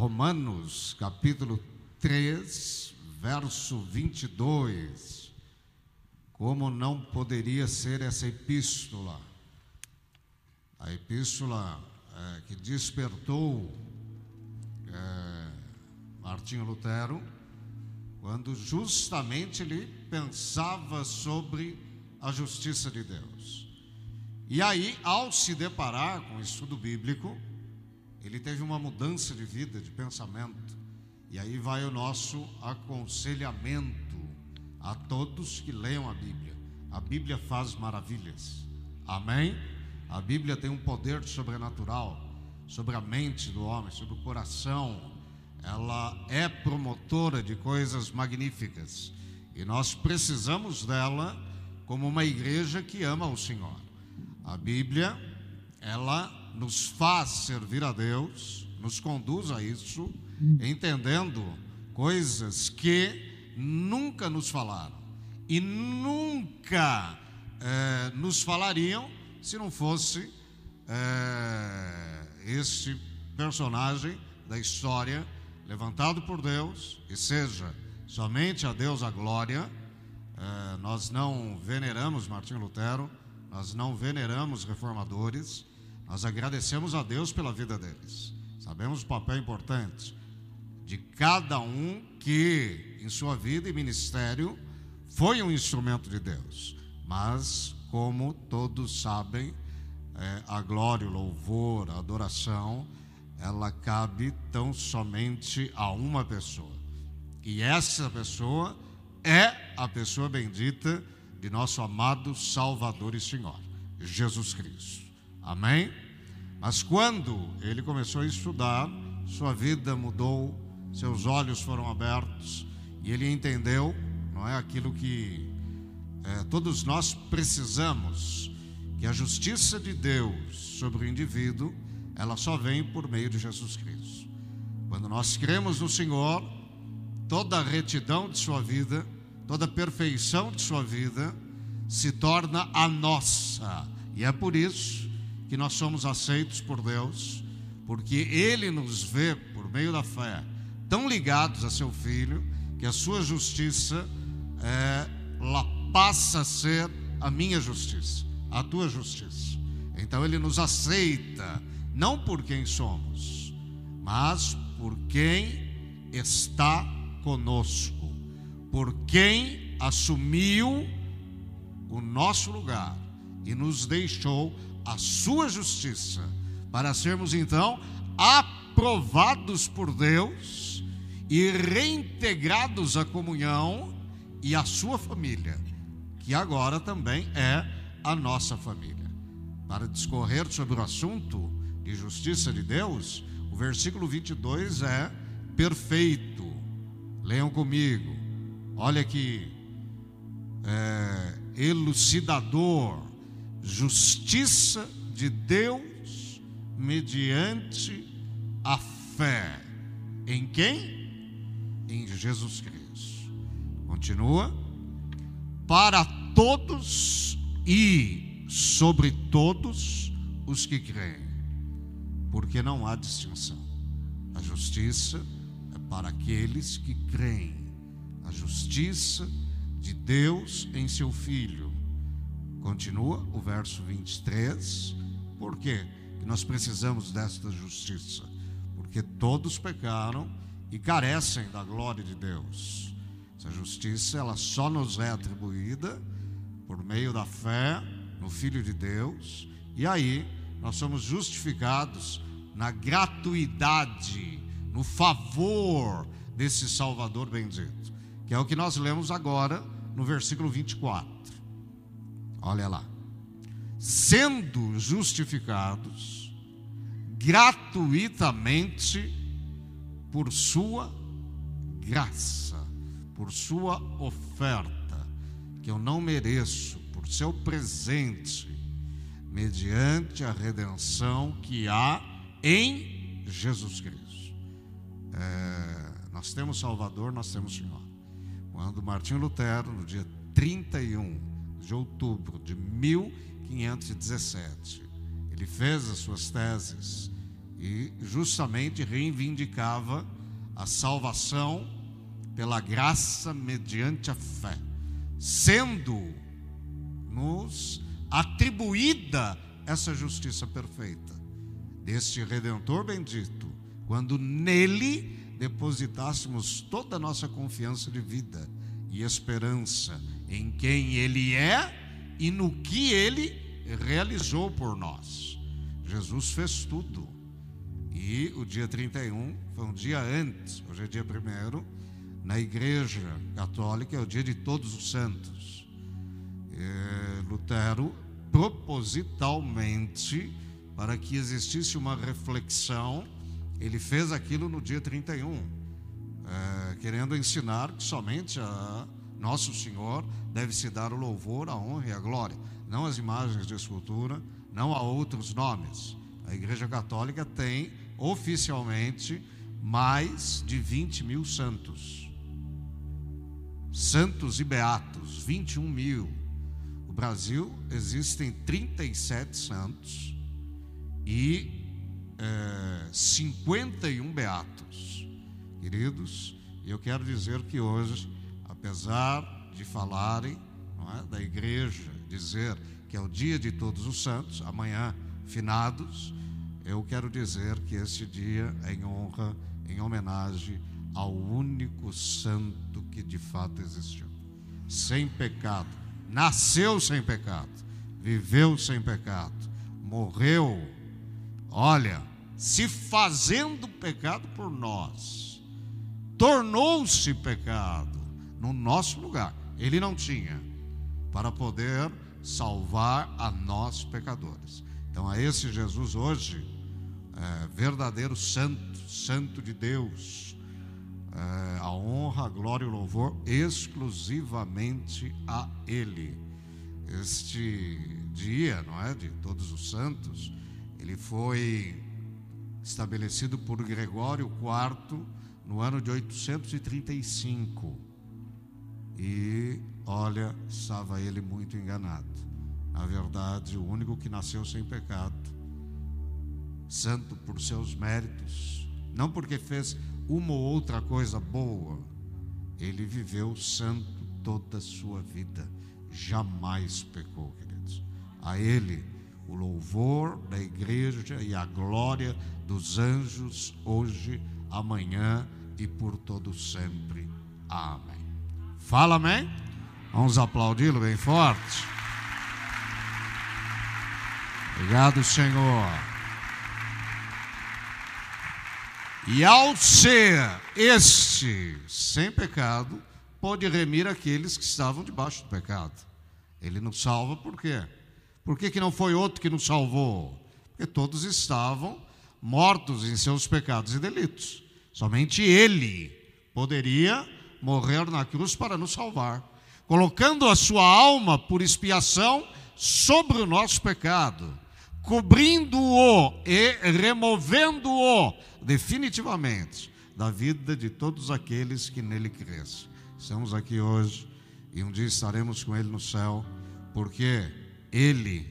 Romanos, capítulo 3, verso 22. Como não poderia ser essa epístola? A epístola é, que despertou é, Martinho Lutero, quando justamente ele pensava sobre a justiça de Deus. E aí, ao se deparar com o estudo bíblico, ele teve uma mudança de vida, de pensamento. E aí vai o nosso aconselhamento a todos que leiam a Bíblia. A Bíblia faz maravilhas. Amém? A Bíblia tem um poder sobrenatural sobre a mente do homem, sobre o coração. Ela é promotora de coisas magníficas. E nós precisamos dela como uma igreja que ama o Senhor. A Bíblia, ela nos faz servir a Deus, nos conduz a isso, entendendo coisas que nunca nos falaram e nunca é, nos falariam se não fosse é, este personagem da história levantado por Deus e seja somente a Deus a glória. É, nós não veneramos Martinho Lutero, nós não veneramos reformadores, nós agradecemos a Deus pela vida deles. Sabemos o papel importante de cada um que, em sua vida e ministério, foi um instrumento de Deus. Mas, como todos sabem, é, a glória, o louvor, a adoração, ela cabe tão somente a uma pessoa. E essa pessoa é a pessoa bendita de nosso amado Salvador e Senhor, Jesus Cristo. Amém? Mas quando ele começou a estudar, sua vida mudou, seus olhos foram abertos e ele entendeu, não é aquilo que é, todos nós precisamos, que a justiça de Deus sobre o indivíduo, ela só vem por meio de Jesus Cristo. Quando nós cremos no Senhor, toda a retidão de sua vida, toda a perfeição de sua vida se torna a nossa. E é por isso que nós somos aceitos por Deus, porque Ele nos vê por meio da fé tão ligados a Seu Filho que a Sua justiça é, ela passa a ser a minha justiça, a tua justiça. Então Ele nos aceita não por quem somos, mas por quem está conosco, por quem assumiu o nosso lugar e nos deixou a sua justiça, para sermos então aprovados por Deus e reintegrados à comunhão e à sua família, que agora também é a nossa família. Para discorrer sobre o assunto de justiça de Deus, o versículo 22 é perfeito. Leiam comigo. Olha aqui. É, elucidador justiça de Deus mediante a fé. Em quem? Em Jesus Cristo. Continua. Para todos e sobre todos os que creem. Porque não há distinção. A justiça é para aqueles que creem. A justiça de Deus em seu Filho Continua o verso 23. Por quê? Que nós precisamos desta justiça? Porque todos pecaram e carecem da glória de Deus. Essa justiça, ela só nos é atribuída por meio da fé no Filho de Deus. E aí, nós somos justificados na gratuidade, no favor desse Salvador bendito, que é o que nós lemos agora no versículo 24. Olha lá. Sendo justificados gratuitamente por sua graça, por sua oferta, que eu não mereço, por seu presente, mediante a redenção que há em Jesus Cristo. É, nós temos Salvador, nós temos Senhor. Quando Martinho Lutero, no dia 31 de outubro de 1517. Ele fez as suas teses e justamente reivindicava a salvação pela graça mediante a fé, sendo nos atribuída essa justiça perfeita deste redentor bendito, quando nele depositássemos toda a nossa confiança de vida e esperança em quem ele é e no que ele realizou por nós. Jesus fez tudo. E o dia 31 foi um dia antes, hoje é dia 1 na Igreja Católica é o dia de Todos os Santos. É, Lutero, propositalmente, para que existisse uma reflexão, ele fez aquilo no dia 31, é, querendo ensinar que somente a Nosso Senhor deve se dar o louvor, a honra e a glória, não as imagens de escultura, não a outros nomes. A Igreja Católica tem oficialmente mais de 20 mil santos. Santos e beatos, 21 mil. O Brasil existem 37 santos e é, 51 beatos. Queridos, eu quero dizer que hoje, apesar de falarem é, da igreja, dizer que é o dia de todos os santos, amanhã finados, eu quero dizer que esse dia é em honra, em homenagem ao único santo que de fato existiu, sem pecado, nasceu sem pecado, viveu sem pecado, morreu, olha, se fazendo pecado por nós, tornou-se pecado no nosso lugar. Ele não tinha para poder salvar a nós pecadores. Então, a esse Jesus hoje, é, verdadeiro santo, santo de Deus, é, a honra, a glória e o louvor exclusivamente a Ele. Este dia, não é, de todos os santos, ele foi estabelecido por Gregório IV no ano de 835. E olha, estava ele muito enganado. Na verdade, o único que nasceu sem pecado, santo por seus méritos, não porque fez uma ou outra coisa boa, ele viveu santo toda a sua vida, jamais pecou, queridos. A ele o louvor da igreja e a glória dos anjos hoje, amanhã e por todo sempre. Amém. Fala amém? Vamos aplaudi-lo bem forte. Obrigado, Senhor. E ao ser este sem pecado, pode remir aqueles que estavam debaixo do pecado. Ele nos salva por quê? Por que, que não foi outro que nos salvou? Porque todos estavam mortos em seus pecados e delitos. Somente Ele poderia morrer na cruz para nos salvar, colocando a sua alma por expiação sobre o nosso pecado cobrindo-o e removendo-o definitivamente da vida de todos aqueles que nele crescem. Estamos aqui hoje e um dia estaremos com ele no céu, porque ele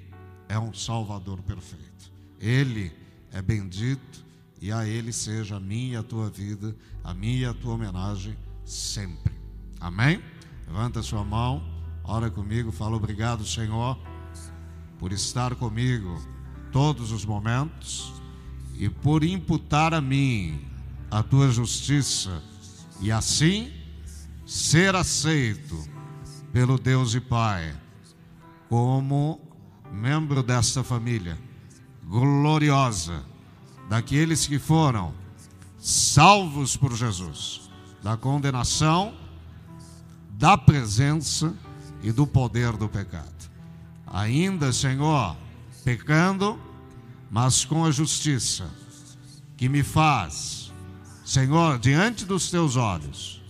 é um Salvador perfeito. Ele é bendito e a ele seja a minha e a tua vida, a minha e a tua homenagem sempre. Amém? Levanta a sua mão, ora comigo, fala obrigado, Senhor, por estar comigo todos os momentos e por imputar a mim a tua justiça e assim ser aceito pelo Deus e Pai como membro desta família gloriosa daqueles que foram salvos por Jesus da condenação, da presença e do poder do pecado. Ainda, Senhor, pecando, mas com a justiça que me faz, Senhor, diante dos teus olhos,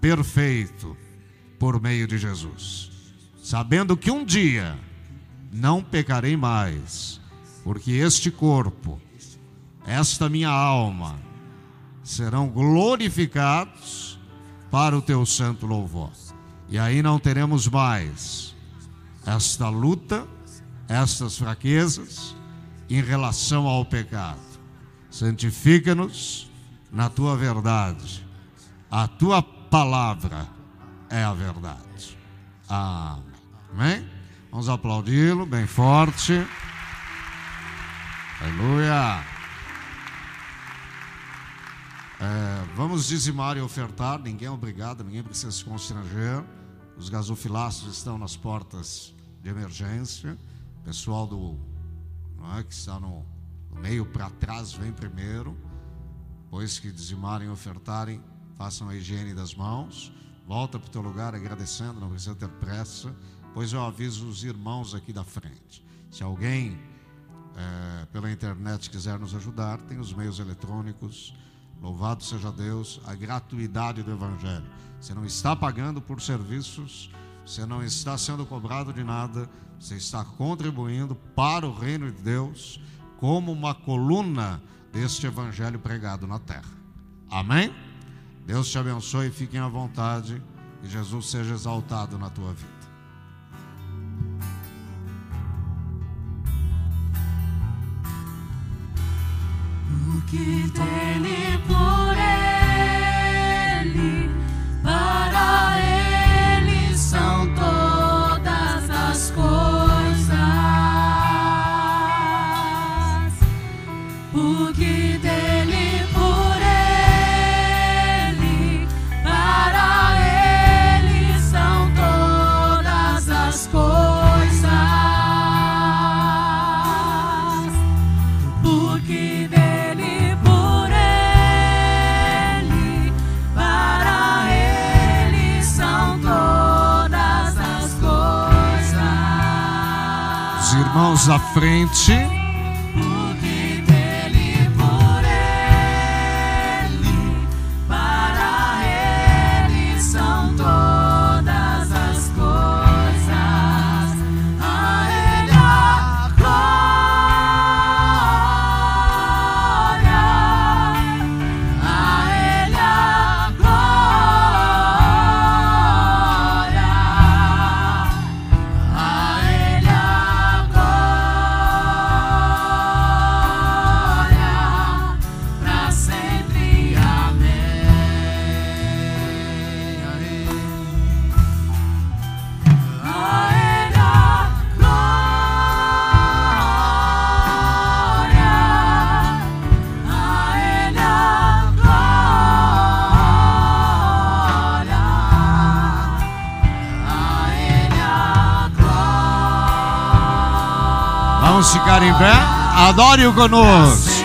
perfeito por meio de Jesus, sabendo que um dia não pecarei mais, porque este corpo, esta minha alma, serão glorificados para o teu santo louvor. E aí não teremos mais esta luta estas fraquezas em relação ao pecado. santifica-nos na tua verdade. A tua palavra é a verdade. Amém. Vamos aplaudi-lo bem forte. Aleluia. É, vamos dizimar e ofertar. Ninguém é obrigado, ninguém precisa se constranger. Os gasofilácios estão nas portas de emergência. Pessoal do é, que está no, no meio para trás vem primeiro. Pois que dizimarem e ofertarem, façam a higiene das mãos. Volta para o teu lugar agradecendo, não precisa ter pressa. Pois eu aviso os irmãos aqui da frente. Se alguém é, pela internet quiser nos ajudar, tem os meios eletrônicos. Louvado seja Deus, a gratuidade do Evangelho. Você não está pagando por serviços, você não está sendo cobrado de nada, você está contribuindo para o reino de Deus como uma coluna deste Evangelho pregado na terra. Amém? Deus te abençoe, fiquem à vontade e Jesus seja exaltado na tua vida. Que Da frente. Em pé? Adore-o conosco.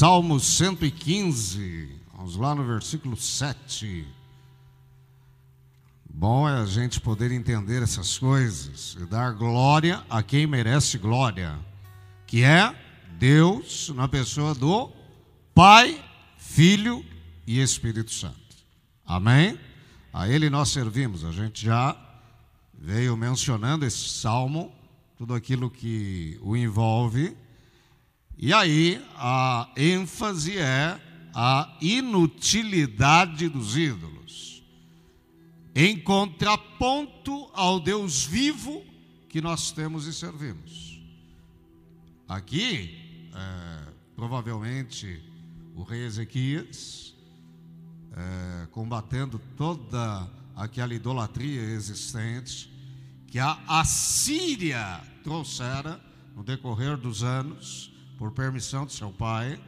Salmo 115, vamos lá no versículo 7. Bom é a gente poder entender essas coisas e dar glória a quem merece glória, que é Deus na pessoa do Pai, Filho e Espírito Santo. Amém? A Ele nós servimos. A gente já veio mencionando esse salmo, tudo aquilo que o envolve. E aí a ênfase é a inutilidade dos ídolos, em contraponto ao Deus vivo que nós temos e servimos. Aqui, é, provavelmente, o rei Ezequias, é, combatendo toda aquela idolatria existente que a Assíria trouxera no decorrer dos anos, por permissão de seu pai,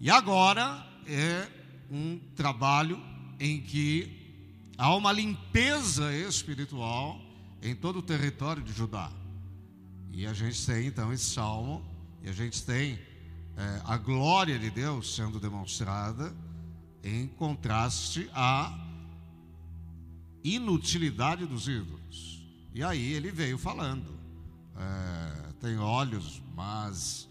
e agora é um trabalho em que há uma limpeza espiritual em todo o território de Judá. E a gente tem então esse salmo, e a gente tem é, a glória de Deus sendo demonstrada em contraste à inutilidade dos ídolos. E aí ele veio falando: é, tem olhos, mas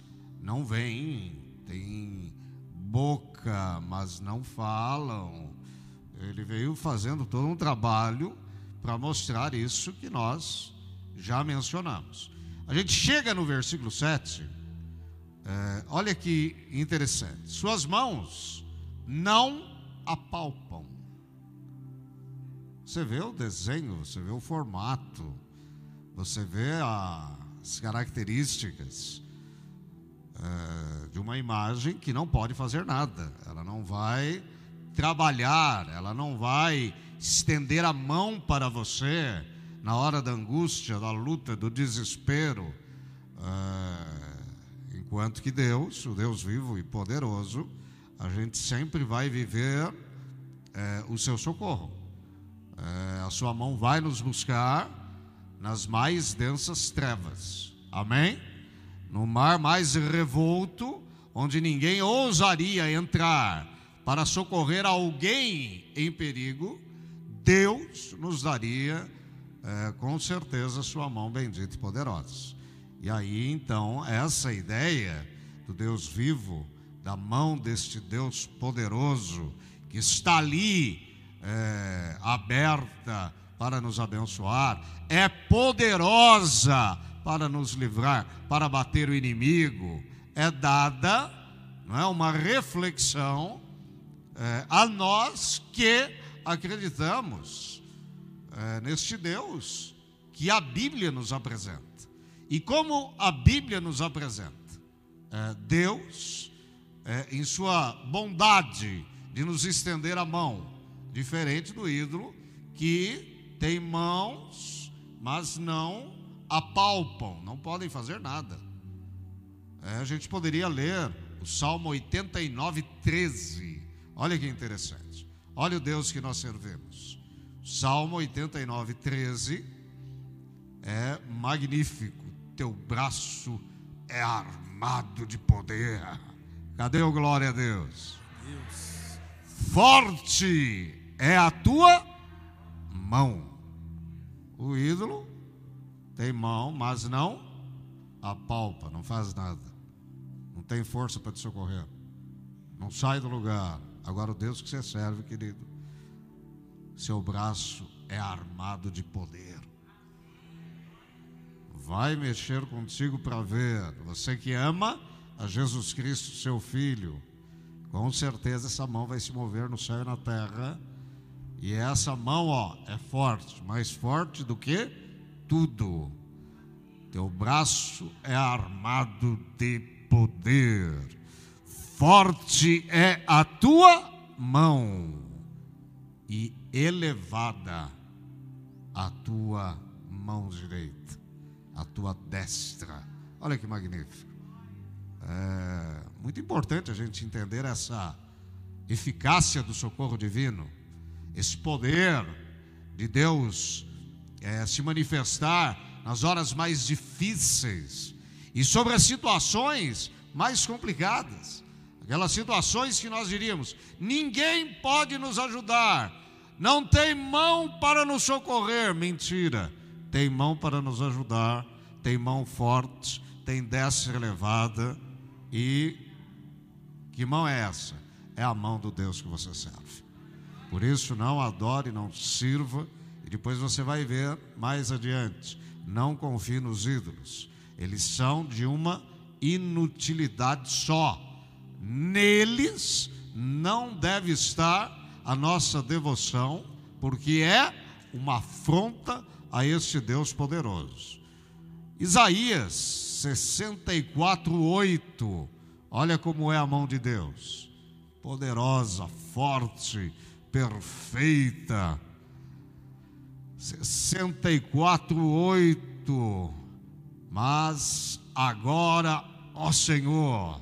não veem, tem boca, mas não falam. Ele veio fazendo todo um trabalho para mostrar isso que nós já mencionamos. A gente chega no versículo 7, é, olha que interessante: suas mãos não apalpam. Você vê o desenho, você vê o formato, você vê as características é, de uma imagem que não pode fazer nada, ela não vai trabalhar, ela não vai estender a mão para você na hora da angústia, da luta, do desespero. É, enquanto que Deus, o Deus vivo e poderoso, a gente sempre vai viver é, o seu socorro. A sua mão vai nos buscar nas mais densas trevas. Amém? No mar mais revolto, onde ninguém ousaria entrar para socorrer alguém em perigo, Deus nos daria é, com certeza sua mão bendita e poderosa. E aí então, essa ideia do Deus vivo da mão deste Deus poderoso que está ali é, aberta para nos abençoar, é poderosa para nos livrar, para bater o inimigo, é dada, não é uma reflexão é, a nós que acreditamos é, neste Deus que a Bíblia nos apresenta. E como a Bíblia nos apresenta, é, Deus é, em sua bondade de nos estender a mão, diferente do ídolo que tem mãos, mas não apalpam, não podem fazer nada. É, a gente poderia ler o Salmo 89, 13. Olha que interessante. Olha o Deus que nós servimos. Salmo 89, 13 é magnífico. Teu braço é armado de poder. Cadê o glória a Deus? Deus. Forte é a tua mão. O ídolo tem mão, mas não apalpa, não faz nada. Não tem força para te socorrer. Não sai do lugar. Agora o Deus que você serve, querido, seu braço é armado de poder. Vai mexer contigo para ver. Você que ama, a Jesus Cristo, seu Filho, com certeza essa mão vai se mover no céu e na terra. E essa mão, ó, é forte, mais forte do que tudo. Teu braço é armado de poder. Forte é a tua mão e elevada a tua mão direita, a tua destra. Olha que magnífico. É muito importante a gente entender essa eficácia do socorro divino, esse poder de Deus é, se manifestar nas horas mais difíceis e sobre as situações mais complicadas. Aquelas situações que nós diríamos: ninguém pode nos ajudar, não tem mão para nos socorrer. Mentira, tem mão para nos ajudar, tem mão forte, tem destra elevada. E que mão é essa? É a mão do Deus que você serve. Por isso, não adore, não sirva, e depois você vai ver mais adiante. Não confie nos ídolos, eles são de uma inutilidade só neles não deve estar a nossa devoção, porque é uma afronta a este Deus poderoso. Isaías 64, 8. Olha como é a mão de Deus. Poderosa, forte, perfeita. 64, 8. Mas agora, ó Senhor,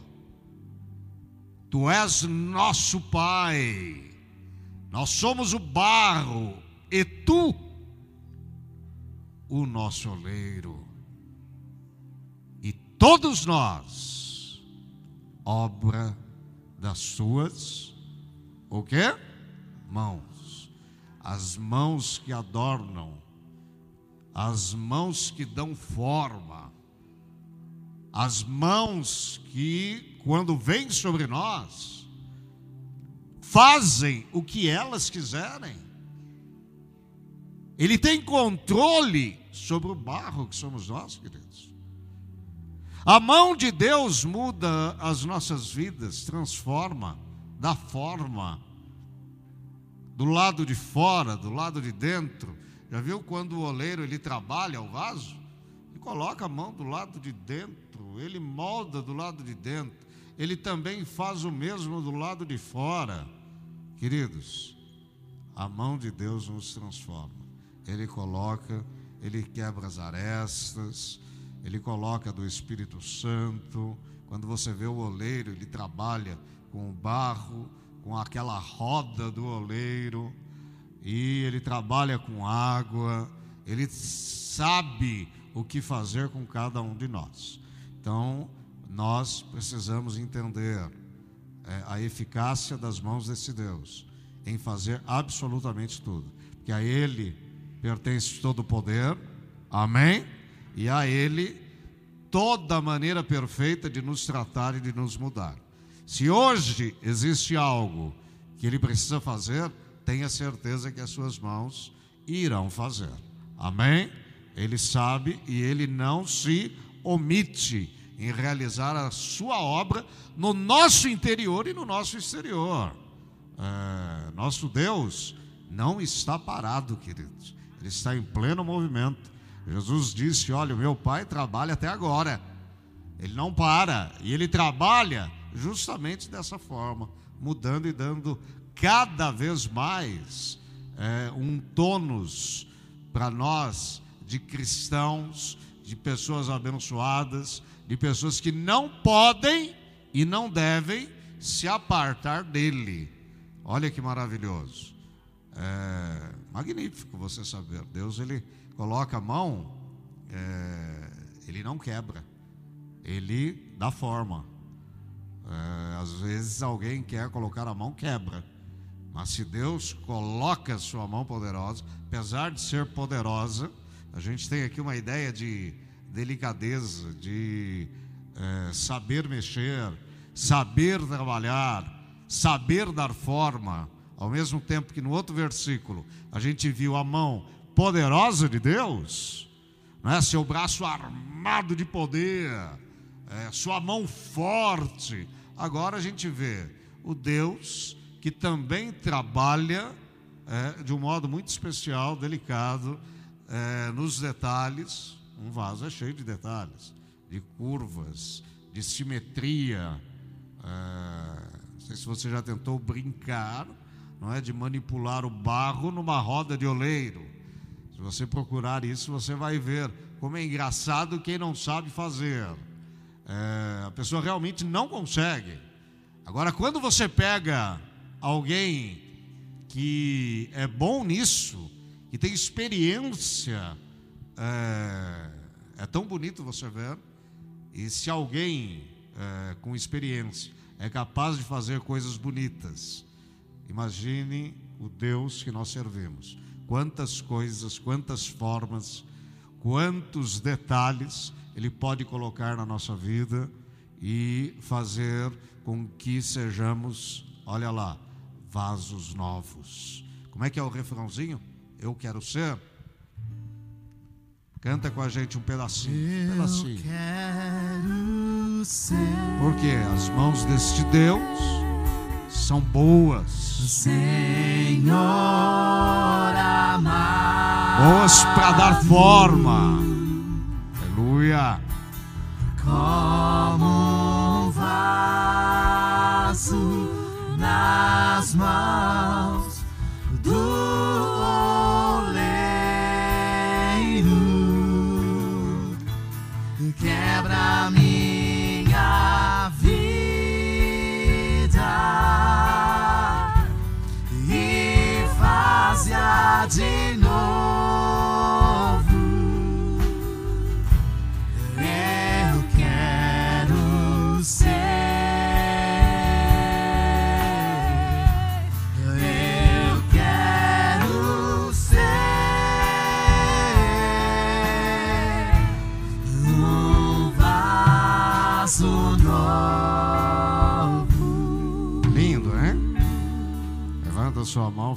Tu és nosso Pai, nós somos o barro e tu o nosso oleiro. E todos nós, obra das suas, o quê? Mãos. As mãos que adornam, as mãos que dão forma, as mãos que quando vêm sobre nós, fazem o que elas quiserem. Ele tem controle sobre o barro que somos nós, queridos. A mão de Deus muda as nossas vidas, transforma, dá forma. Do lado de fora, do lado de dentro. Já viu quando o oleiro ele trabalha o vaso? Ele coloca a mão do lado de dentro, ele molda do lado de dentro ele também faz o mesmo do lado de fora. Queridos, a mão de Deus nos transforma. Ele coloca, ele quebra as arestas, ele coloca do Espírito Santo. Quando você vê o oleiro, ele trabalha com o barro, com aquela roda do oleiro, e ele trabalha com água, ele sabe o que fazer com cada um de nós. Então, nós precisamos entender é, a eficácia das mãos desse Deus em fazer absolutamente tudo, porque a Ele pertence todo o poder, amém? E a Ele toda a maneira perfeita de nos tratar e de nos mudar. Se hoje existe algo que Ele precisa fazer, tenha certeza que as suas mãos irão fazer, amém? Ele sabe e Ele não se omite em realizar a sua obra no nosso interior e no nosso exterior. É, nosso Deus não está parado, queridos, ele está em pleno movimento. Jesus disse: Olha, o meu pai trabalha até agora, ele não para, e ele trabalha justamente dessa forma, mudando e dando cada vez mais é, um tônus para nós, de cristãos, de pessoas abençoadas, de pessoas que não podem e não devem se apartar dele. Olha que maravilhoso. É magnífico você saber. Deus ele coloca a mão, é, ele não quebra, ele dá forma. É, às vezes alguém quer colocar a mão, quebra. Mas se Deus coloca a sua mão poderosa, apesar de ser poderosa, a gente tem aqui uma ideia de delicadeza, de é, saber mexer, saber trabalhar, saber dar forma, ao mesmo tempo que no outro versículo a gente viu a mão poderosa de Deus, é? seu braço armado de poder, é, sua mão forte. Agora a gente vê o Deus que também trabalha é, de um modo muito especial, delicado, é, nos detalhes, um vaso é cheio de detalhes, de curvas, de simetria. É, não sei se você já tentou brincar, não é, de manipular o barro numa roda de oleiro. Se você procurar isso, você vai ver como é engraçado quem não sabe fazer. É, a pessoa realmente não consegue. Agora, quando você pega alguém que é bom nisso, que tem experiência é, é tão bonito você ver. E se alguém é, com experiência é capaz de fazer coisas bonitas, imagine o Deus que nós servimos. Quantas coisas, quantas formas, quantos detalhes Ele pode colocar na nossa vida e fazer com que sejamos, olha lá, vasos novos. Como é que é o refrãozinho? Eu quero ser. Canta com a gente um pedacinho. Um pedacinho. quero ser Porque as mãos deste Deus são boas. Senhor amado. Boas para dar forma.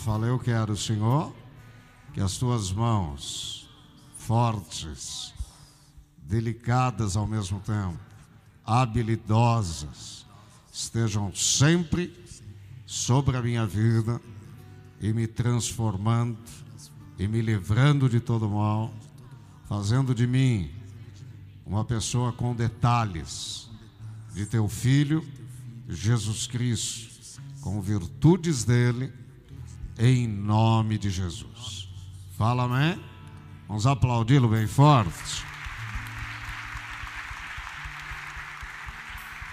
Fala: Eu quero, Senhor, que as tuas mãos, fortes, delicadas ao mesmo tempo, habilidosas, estejam sempre sobre a minha vida e me transformando e me livrando de todo mal, fazendo de mim uma pessoa com detalhes de teu filho Jesus Cristo, com virtudes dele, em nome de Jesus. Fala amém? Vamos aplaudi-lo bem forte.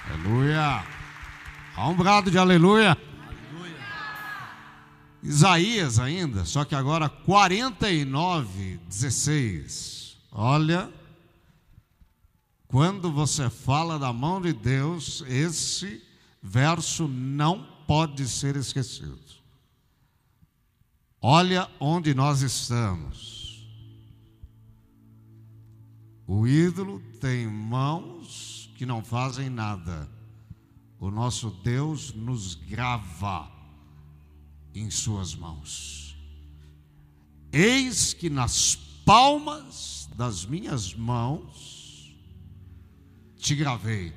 Aleluia. Há um brado de aleluia. Isaías ainda, só que agora 49, 16. Olha, quando você fala da mão de Deus, esse verso não pode ser esquecido. Olha onde nós estamos. O ídolo tem mãos que não fazem nada. O nosso Deus nos grava em suas mãos. Eis que nas palmas das minhas mãos te gravei.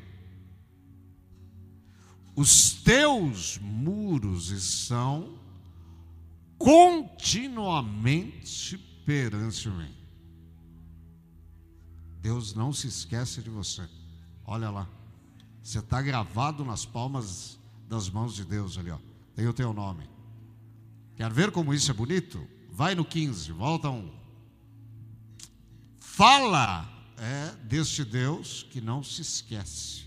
Os teus muros estão continuamente perante mim. Deus não se esquece de você. Olha lá. Você está gravado nas palmas das mãos de Deus ali, ó. Tem o teu nome. Quer ver como isso é bonito? Vai no 15, volta um. Fala é deste Deus que não se esquece.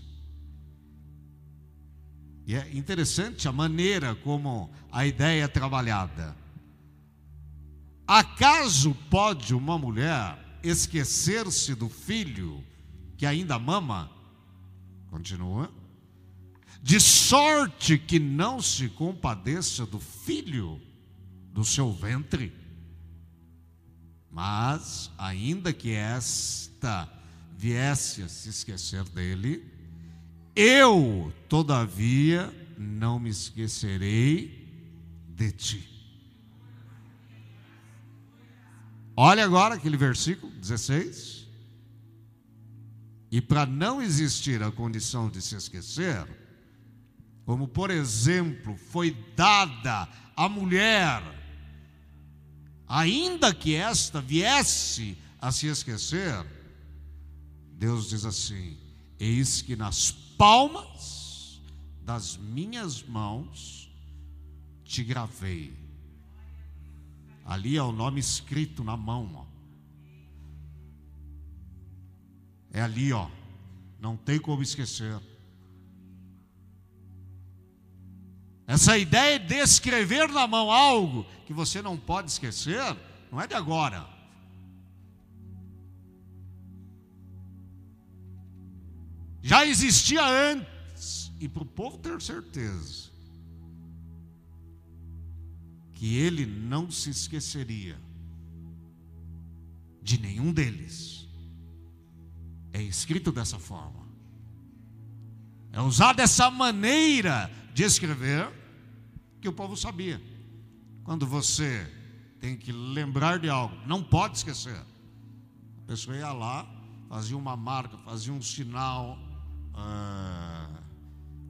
E é interessante a maneira como a ideia é trabalhada. Acaso pode uma mulher esquecer-se do filho que ainda mama? Continua. De sorte que não se compadeça do filho do seu ventre. Mas, ainda que esta viesse a se esquecer dele, eu, todavia, não me esquecerei de ti. Olha agora aquele versículo 16. E para não existir a condição de se esquecer, como por exemplo foi dada à mulher, ainda que esta viesse a se esquecer, Deus diz assim: Eis que nas palmas das minhas mãos te gravei. Ali é o nome escrito na mão, ó. É ali, ó. Não tem como esquecer. Essa ideia de escrever na mão algo que você não pode esquecer, não é de agora. já existia antes, e para o povo ter certeza que ele não se esqueceria de nenhum deles. É escrito dessa forma. É usado dessa maneira de escrever que o povo sabia. Quando você tem que lembrar de algo, não pode esquecer. A pessoa ia lá, fazia uma marca, fazia um sinal, ah,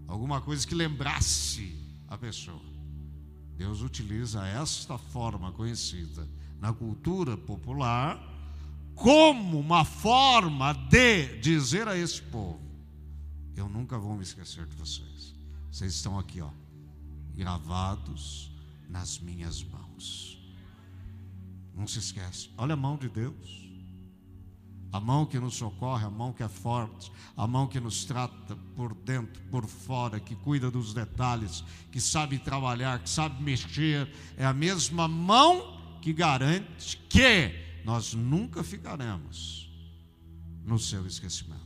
alguma coisa que lembrasse a pessoa. Deus utiliza esta forma conhecida na cultura popular como uma forma de dizer a esse povo: Eu nunca vou me esquecer de vocês. Vocês estão aqui, ó, gravados nas minhas mãos. Não se esquece. Olha a mão de Deus. A mão que nos socorre, a mão que é forte, a mão que nos trata por dentro, por fora, que cuida dos detalhes, que sabe trabalhar, que sabe mexer, é a mesma mão que garante que nós nunca ficaremos no seu esquecimento.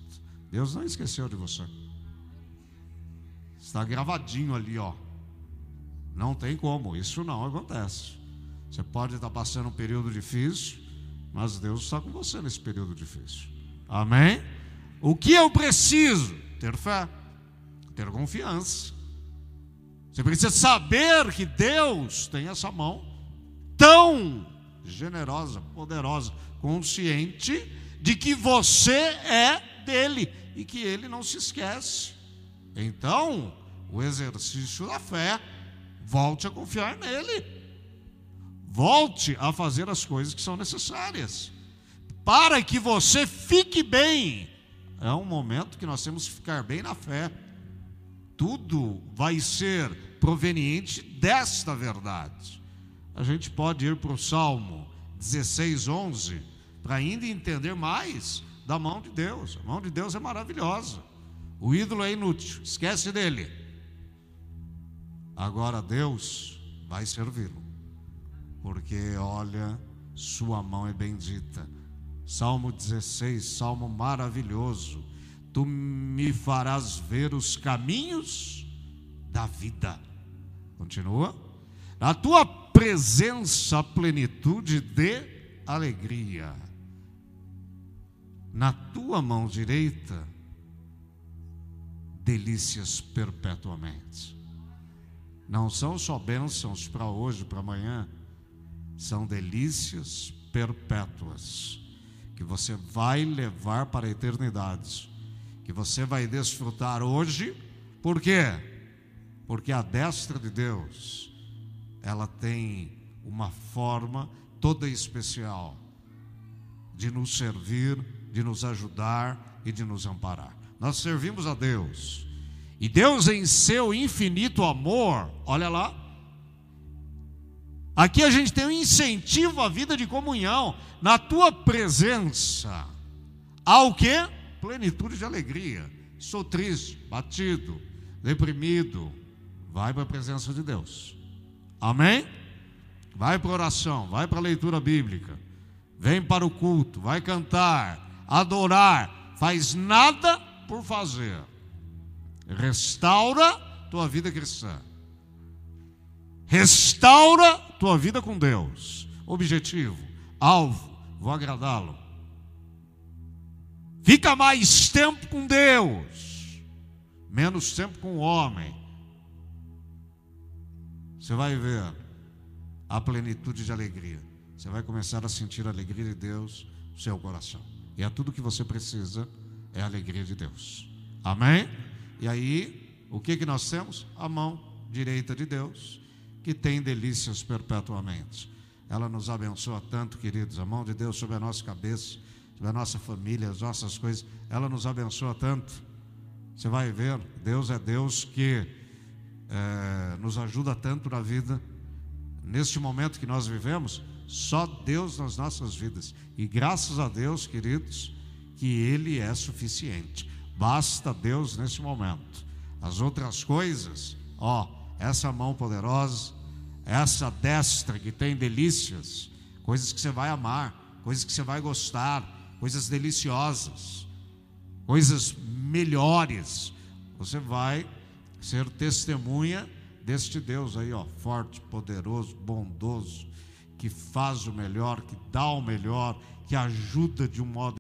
Deus não esqueceu de você. Está gravadinho ali, ó. Não tem como, isso não acontece. Você pode estar passando um período difícil, mas Deus está com você nesse período difícil. Amém? O que eu preciso? Ter fé, ter confiança. Você precisa saber que Deus tem essa mão tão generosa, poderosa, consciente de que você é dele e que ele não se esquece. Então, o exercício da fé, volte a confiar nele. Volte a fazer as coisas que são necessárias. Para que você fique bem. É um momento que nós temos que ficar bem na fé. Tudo vai ser proveniente desta verdade. A gente pode ir para o Salmo 16, 11, para ainda entender mais da mão de Deus. A mão de Deus é maravilhosa. O ídolo é inútil, esquece dele. Agora Deus vai servi-lo porque olha, sua mão é bendita. Salmo 16, salmo maravilhoso. Tu me farás ver os caminhos da vida. Continua. Na tua presença, plenitude de alegria. Na tua mão direita, delícias perpetuamente. Não são só bênçãos para hoje, para amanhã são delícias perpétuas que você vai levar para a eternidade, que você vai desfrutar hoje, por quê? Porque a destra de Deus, ela tem uma forma toda especial de nos servir, de nos ajudar e de nos amparar. Nós servimos a Deus, e Deus, em seu infinito amor, olha lá, Aqui a gente tem um incentivo à vida de comunhão. Na tua presença, há o que? Plenitude de alegria. Sou triste, batido, deprimido. Vai para a presença de Deus. Amém? Vai para oração, vai para a leitura bíblica. Vem para o culto, vai cantar, adorar. Faz nada por fazer. Restaura tua vida cristã. Restaura tua vida com Deus. Objetivo, alvo, vou agradá-lo. Fica mais tempo com Deus, menos tempo com o homem. Você vai ver a plenitude de alegria. Você vai começar a sentir a alegria de Deus no seu coração. E é tudo que você precisa, é a alegria de Deus. Amém? E aí, o que, que nós temos? A mão direita de Deus que tem delícias perpetuamente. Ela nos abençoa tanto, queridos. A mão de Deus sobre a nossa cabeça, sobre a nossa família, as nossas coisas. Ela nos abençoa tanto. Você vai ver, Deus é Deus que é, nos ajuda tanto na vida. Neste momento que nós vivemos, só Deus nas nossas vidas. E graças a Deus, queridos, que Ele é suficiente. Basta Deus nesse momento. As outras coisas, ó, essa mão poderosa, essa destra que tem delícias, coisas que você vai amar, coisas que você vai gostar, coisas deliciosas. coisas melhores, você vai ser testemunha deste Deus aí, ó, forte, poderoso, bondoso, que faz o melhor, que dá o melhor, que ajuda de um modo